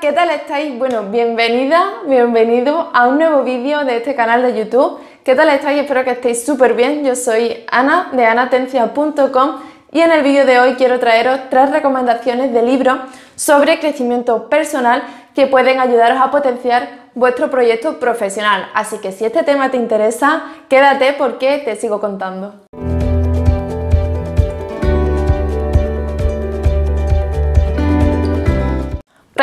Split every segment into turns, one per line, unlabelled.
¿qué tal estáis? Bueno, bienvenida, bienvenido a un nuevo vídeo de este canal de YouTube. ¿Qué tal estáis? Espero que estéis súper bien. Yo soy Ana de anatencia.com y en el vídeo de hoy quiero traeros tres recomendaciones de libros sobre crecimiento personal que pueden ayudaros a potenciar vuestro proyecto profesional. Así que si este tema te interesa, quédate porque te sigo contando.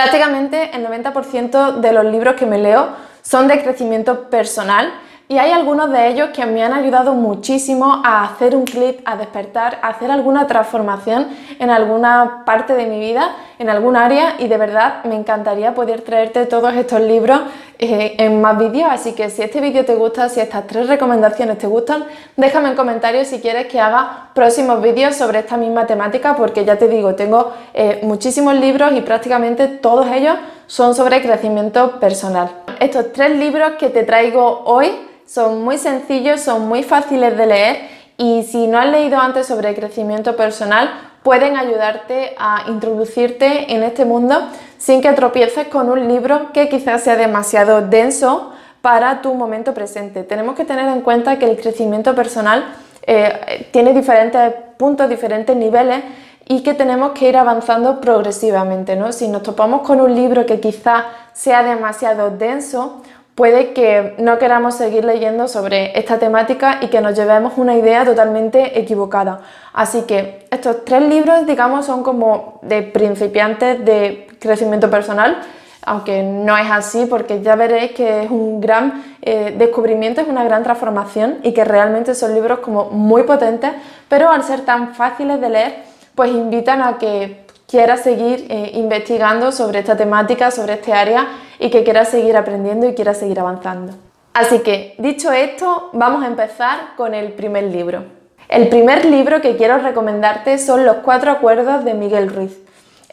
Prácticamente el 90% de los libros que me leo son de crecimiento personal y hay algunos de ellos que me han ayudado muchísimo a hacer un clic, a despertar, a hacer alguna transformación en alguna parte de mi vida, en algún área y de verdad me encantaría poder traerte todos estos libros eh, en más vídeos, así que si este vídeo te gusta, si estas tres recomendaciones te gustan, déjame en comentarios si quieres que haga próximos vídeos sobre esta misma temática porque ya te digo, tengo eh, muchísimos libros y prácticamente todos ellos son sobre crecimiento personal. Estos tres libros que te traigo hoy son muy sencillos, son muy fáciles de leer y si no has leído antes sobre crecimiento personal, pueden ayudarte a introducirte en este mundo sin que tropieces con un libro que quizás sea demasiado denso para tu momento presente. Tenemos que tener en cuenta que el crecimiento personal eh, tiene diferentes puntos, diferentes niveles y que tenemos que ir avanzando progresivamente. ¿no? Si nos topamos con un libro que quizás sea demasiado denso, puede que no queramos seguir leyendo sobre esta temática y que nos llevemos una idea totalmente equivocada. Así que estos tres libros, digamos, son como de principiantes de crecimiento personal, aunque no es así porque ya veréis que es un gran eh, descubrimiento, es una gran transformación y que realmente son libros como muy potentes, pero al ser tan fáciles de leer, pues invitan a que quiera seguir eh, investigando sobre esta temática, sobre este área y que quiera seguir aprendiendo y quiera seguir avanzando. Así que, dicho esto, vamos a empezar con el primer libro. El primer libro que quiero recomendarte son Los Cuatro Acuerdos de Miguel Ruiz.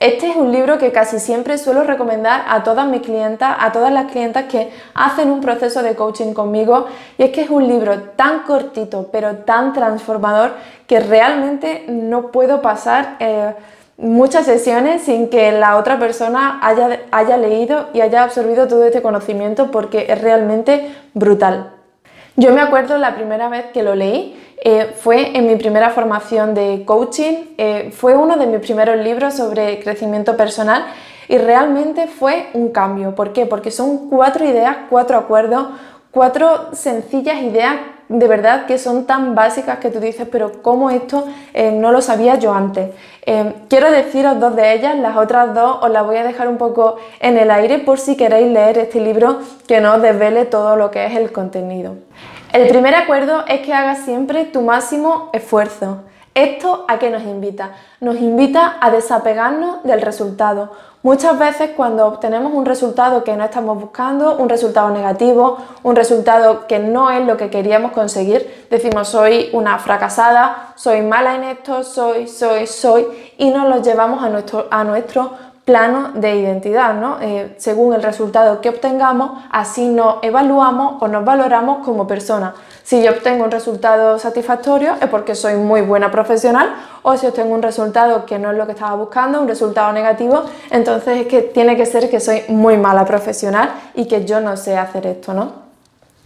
Este es un libro que casi siempre suelo recomendar a todas mis clientas, a todas las clientas que hacen un proceso de coaching conmigo y es que es un libro tan cortito pero tan transformador que realmente no puedo pasar eh, muchas sesiones sin que la otra persona haya, haya leído y haya absorbido todo este conocimiento porque es realmente brutal. Yo me acuerdo la primera vez que lo leí, eh, fue en mi primera formación de coaching, eh, fue uno de mis primeros libros sobre crecimiento personal y realmente fue un cambio. ¿Por qué? Porque son cuatro ideas, cuatro acuerdos, cuatro sencillas ideas de verdad que son tan básicas que tú dices, pero ¿cómo esto eh, no lo sabía yo antes? Eh, quiero deciros dos de ellas, las otras dos os las voy a dejar un poco en el aire por si queréis leer este libro que no os desvele todo lo que es el contenido. El primer acuerdo es que hagas siempre tu máximo esfuerzo. ¿Esto a qué nos invita? Nos invita a desapegarnos del resultado. Muchas veces cuando obtenemos un resultado que no estamos buscando, un resultado negativo, un resultado que no es lo que queríamos conseguir, decimos soy una fracasada, soy mala en esto, soy, soy, soy, y nos lo llevamos a nuestro, a nuestro plano de identidad, ¿no? Eh, según el resultado que obtengamos, así nos evaluamos o nos valoramos como persona. Si yo obtengo un resultado satisfactorio es porque soy muy buena profesional o si obtengo un resultado que no es lo que estaba buscando, un resultado negativo, entonces es que tiene que ser que soy muy mala profesional y que yo no sé hacer esto, ¿no?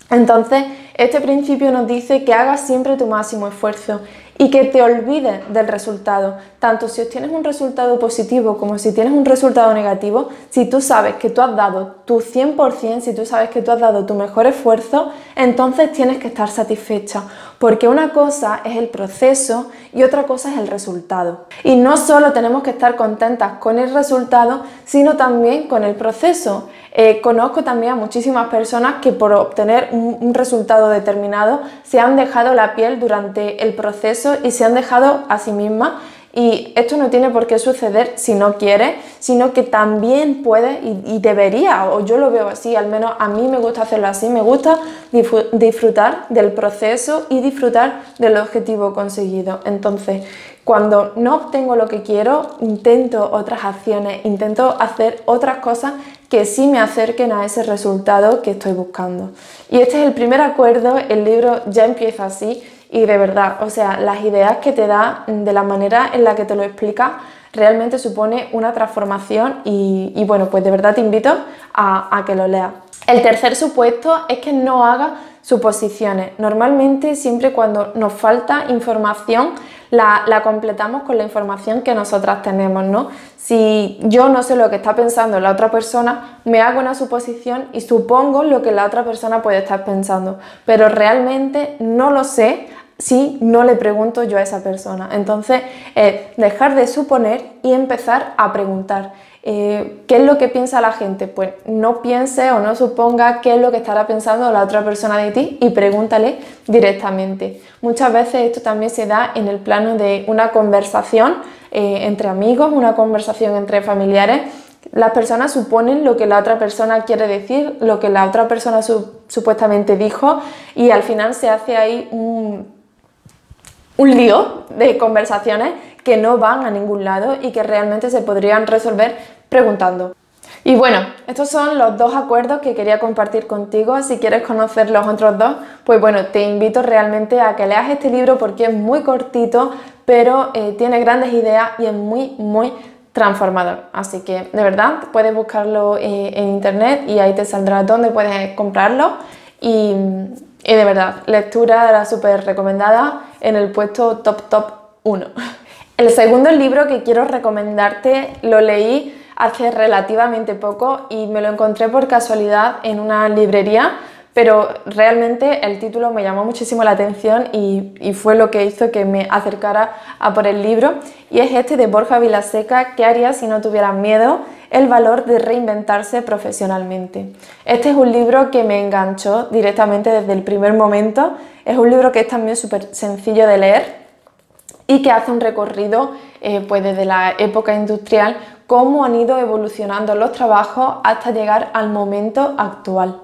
Entonces, este principio nos dice que hagas siempre tu máximo esfuerzo y que te olvides del resultado. Tanto si obtienes un resultado positivo como si tienes un resultado negativo, si tú sabes que tú has dado tu 100%, si tú sabes que tú has dado tu mejor esfuerzo, entonces tienes que estar satisfecha. Porque una cosa es el proceso y otra cosa es el resultado. Y no solo tenemos que estar contentas con el resultado, sino también con el proceso. Eh, conozco también a muchísimas personas que por obtener un resultado determinado se han dejado la piel durante el proceso y se han dejado a sí mismas y esto no tiene por qué suceder si no quiere, sino que también puede y, debería, o yo lo veo así, al menos a mí me gusta hacerlo así, me gusta disfrutar del proceso y disfrutar del objetivo conseguido. Entonces, cuando no obtengo lo que quiero, intento otras acciones, intento hacer otras cosas que sí me acerquen a ese resultado que estoy buscando. Y este es el primer acuerdo, el libro ya empieza así y de verdad, o sea, las ideas que te da, de la manera en la que te lo explica, realmente supone una transformación y, bueno, pues de verdad te invito a, a que lo leas. El tercer supuesto es que no haga suposiciones. Normalmente siempre cuando nos falta información la, completamos con la información que nosotras tenemos, ¿no? Si yo no sé lo que está pensando la otra persona, me hago una suposición y supongo lo que la otra persona puede estar pensando, pero realmente no lo sé si no le pregunto yo a esa persona. Entonces, dejar de suponer y empezar a preguntar. Eh, ¿Qué es lo que piensa la gente? Pues no piense o no suponga qué es lo que estará pensando la otra persona de ti y pregúntale directamente. Muchas veces esto también se da en el plano de una conversación eh, entre amigos, una conversación entre familiares. Las personas suponen lo que la otra persona quiere decir, lo que la otra persona supuestamente dijo y al final se hace ahí un, un lío de conversaciones que no van a ningún lado y que realmente se podrían resolver preguntando. Y bueno, estos son los dos acuerdos que quería compartir contigo. Si quieres conocer los otros dos, pues bueno, te invito realmente a que leas este libro porque es muy cortito, pero eh, tiene grandes ideas y es muy, muy transformador. Así que de verdad puedes buscarlo eh, en internet y ahí te saldrá dónde puedes comprarlo. Y, y de verdad, lectura súper recomendada en el puesto top top 1. El segundo libro que quiero recomendarte lo leí hace relativamente poco y me lo encontré por casualidad en una librería, pero realmente el título me llamó muchísimo la atención y, fue lo que hizo que me acercara a por el libro. Y es este de Borja Vilaseca, ¿Qué harías si no tuvieras miedo? El valor de reinventarse profesionalmente. Este es un libro que me enganchó directamente desde el primer momento. Es un libro que es también súper sencillo de leer y que hace un recorrido eh, pues desde la época industrial cómo han ido evolucionando los trabajos hasta llegar al momento actual.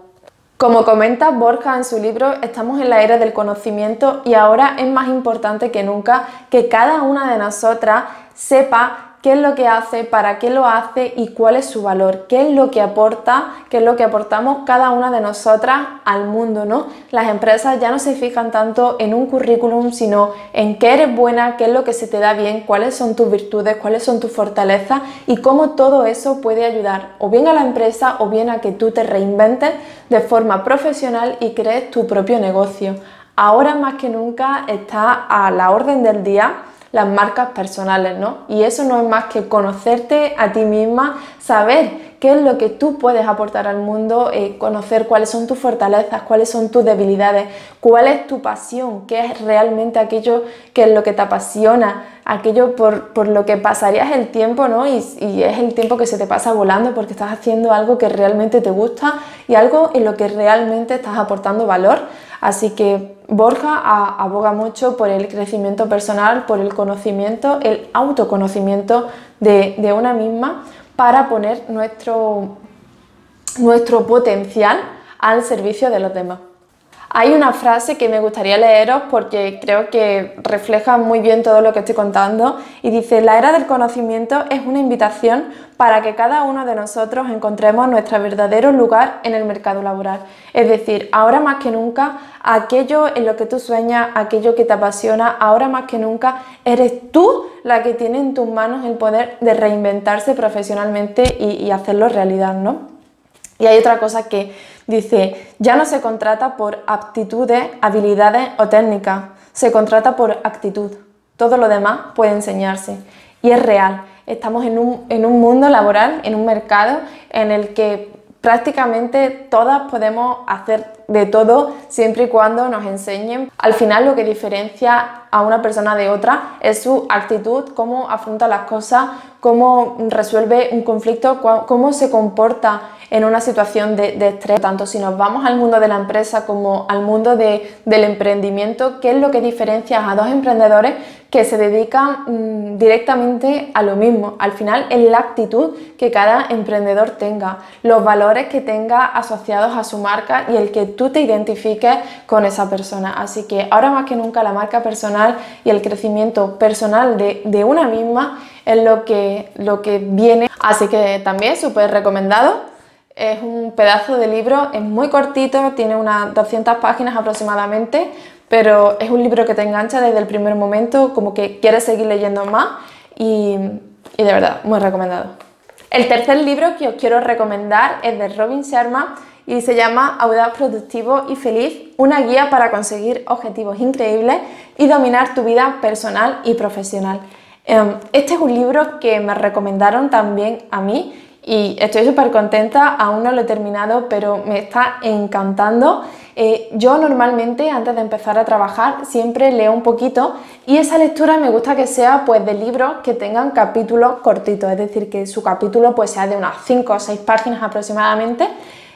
Como comenta Borja en su libro, estamos en la era del conocimiento y ahora es más importante que nunca que cada una de nosotras sepa qué es lo que hace, para qué lo hace y cuál es su valor, qué es lo que aporta, qué es lo que aportamos cada una de nosotras al mundo, ¿no? Las empresas ya no se fijan tanto en un currículum, sino en qué eres buena, qué es lo que se te da bien, cuáles son tus virtudes, cuáles son tus fortalezas y cómo todo eso puede ayudar o bien a la empresa o bien a que tú te reinventes de forma profesional y crees tu propio negocio. Ahora más que nunca está a la orden del día las marcas personales, ¿no? Y eso no es más que conocerte a ti misma, saber qué es lo que tú puedes aportar al mundo, eh, conocer cuáles son tus fortalezas, cuáles son tus debilidades, cuál es tu pasión, qué es realmente aquello que es lo que te apasiona, aquello por, lo que pasarías el tiempo, ¿no? Y, es el tiempo que se te pasa volando porque estás haciendo algo que realmente te gusta y algo en lo que realmente estás aportando valor. Así que Borja aboga mucho por el crecimiento personal, por el conocimiento, el autoconocimiento de, una misma para poner nuestro, nuestro potencial al servicio de los demás. Hay una frase que me gustaría leeros porque creo que refleja muy bien todo lo que estoy contando y dice, la era del conocimiento es una invitación para que cada uno de nosotros encontremos nuestro verdadero lugar en el mercado laboral. Es decir, ahora más que nunca, aquello en lo que tú sueñas, aquello que te apasiona, ahora más que nunca eres tú la que tiene en tus manos el poder de reinventarse profesionalmente y, hacerlo realidad, ¿no? Y hay otra cosa que dice, ya no se contrata por aptitudes, habilidades o técnicas, se contrata por actitud. Todo lo demás puede enseñarse. Y es real. Estamos en un, en un mundo laboral, en un mercado en el que prácticamente todas podemos hacer de todo siempre y cuando nos enseñen. Al final lo que diferencia a una persona de otra es su actitud, cómo afronta las cosas, cómo resuelve un conflicto, cómo se comporta en una situación de, estrés. Tanto si nos vamos al mundo de la empresa como al mundo del emprendimiento, ¿qué es lo que diferencia a dos emprendedores que se dedican mm, directamente a lo mismo? Al final es la actitud que cada emprendedor tenga, los valores que tenga asociados a su marca y el que tú te identifiques con esa persona. Así que ahora más que nunca la marca personal y el crecimiento personal de, de una misma es lo que, lo que viene. Así que también súper recomendado es un pedazo de libro, es muy cortito, tiene unas 200 páginas aproximadamente, pero es un libro que te engancha desde el primer momento, como que quieres seguir leyendo más y, de verdad, muy recomendado. El tercer libro que os quiero recomendar es de Robin Sharma y se llama Audaz Productivo y Feliz, una guía para conseguir objetivos increíbles y dominar tu vida personal y profesional. Em, este es un libro que me recomendaron también a mí y estoy súper contenta, aún no lo he terminado, pero me está encantando. Eh, yo normalmente antes de empezar a trabajar siempre leo un poquito y esa lectura me gusta que sea pues de libros que tengan capítulos cortitos, es decir, que su capítulo pues sea de unas 5 o 6 páginas aproximadamente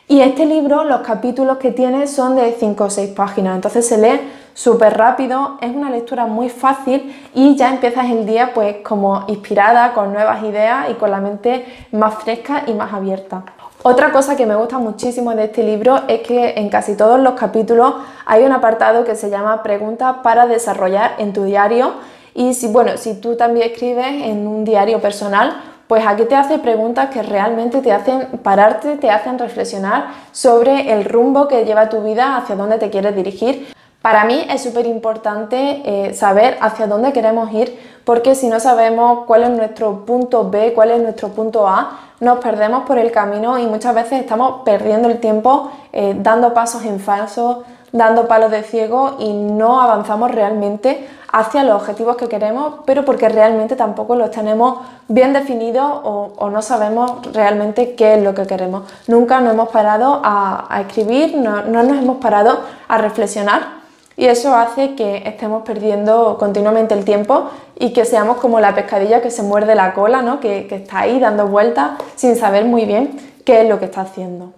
y este libro, los capítulos que tiene son de 5 o 6 páginas, entonces se lee súper rápido, es una lectura muy fácil y ya empiezas el día pues como inspirada, con nuevas ideas y con la mente más fresca y más abierta. Otra cosa que me gusta muchísimo de este libro es que en casi todos los capítulos hay un apartado que se llama preguntas para desarrollar en tu diario y si, bueno, si tú también escribes en un diario personal, pues aquí te hace preguntas que realmente te hacen pararte, te hacen reflexionar sobre el rumbo que lleva tu vida, hacia dónde te quieres dirigir. Para mí es súper importante eh, saber hacia dónde queremos ir, porque si no sabemos cuál es nuestro punto B, cuál es nuestro punto A, nos perdemos por el camino y muchas veces estamos perdiendo el tiempo eh, dando pasos en falso, dando palos de ciego y no avanzamos realmente hacia los objetivos que queremos, pero porque realmente tampoco los tenemos bien definidos o, no sabemos realmente qué es lo que queremos. Nunca nos hemos parado a, escribir, no, nos hemos parado a reflexionar y eso hace que estemos perdiendo continuamente el tiempo y que seamos como la pescadilla que se muerde la cola, ¿no? que, que está ahí dando vueltas sin saber muy bien qué es lo que está haciendo.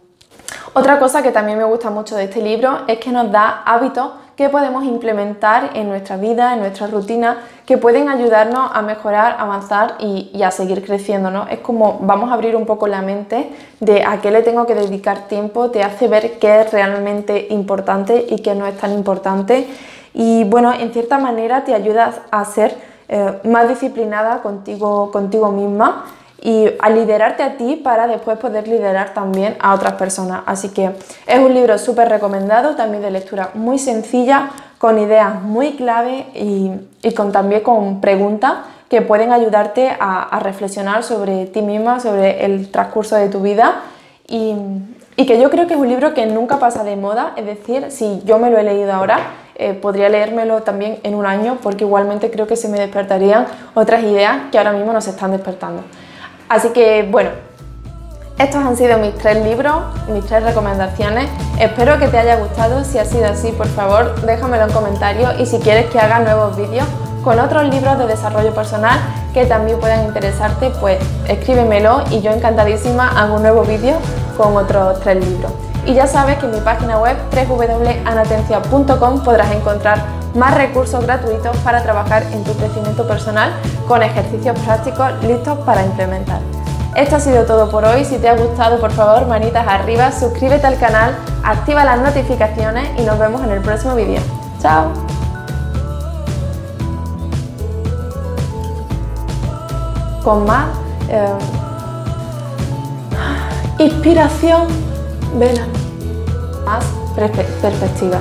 Otra cosa que también me gusta mucho de este libro es que nos da hábitos que podemos implementar en nuestra vida, en nuestra rutina, que pueden ayudarnos a mejorar, avanzar y, a seguir creciendo. ¿no? Es como vamos a abrir un poco la mente de a qué le tengo que dedicar tiempo, te hace ver qué es realmente importante y qué no es tan importante. Y bueno, en cierta manera te ayuda a ser eh, más disciplinada contigo, contigo misma y a liderarte a ti para después poder liderar también a otras personas. Así que es un libro súper recomendado, también de lectura muy sencilla, con ideas muy clave y, con, también con preguntas que pueden ayudarte a, reflexionar sobre ti misma, sobre el transcurso de tu vida y, que yo creo que es un libro que nunca pasa de moda, es decir, si yo me lo he leído ahora, eh, podría leérmelo también en un año porque igualmente creo que se me despertarían otras ideas que ahora mismo nos están despertando. Así que bueno, estos han sido mis tres libros, mis tres recomendaciones. Espero que te haya gustado. Si ha sido así, por favor, déjamelo en comentarios y si quieres que haga nuevos vídeos con otros libros de desarrollo personal que también puedan interesarte, pues escríbemelo y yo encantadísima hago un nuevo vídeo con otros tres libros. Y ya sabes que en mi página web www.anatencia.com podrás encontrar más recursos gratuitos para trabajar en tu crecimiento personal con ejercicios prácticos listos para implementar. Esto ha sido todo por hoy. Si te ha gustado, por favor, manitas arriba, suscríbete al canal, activa las notificaciones y nos vemos en el próximo vídeo. ¡Chao! Con más eh, inspiración, vela, más perspectiva.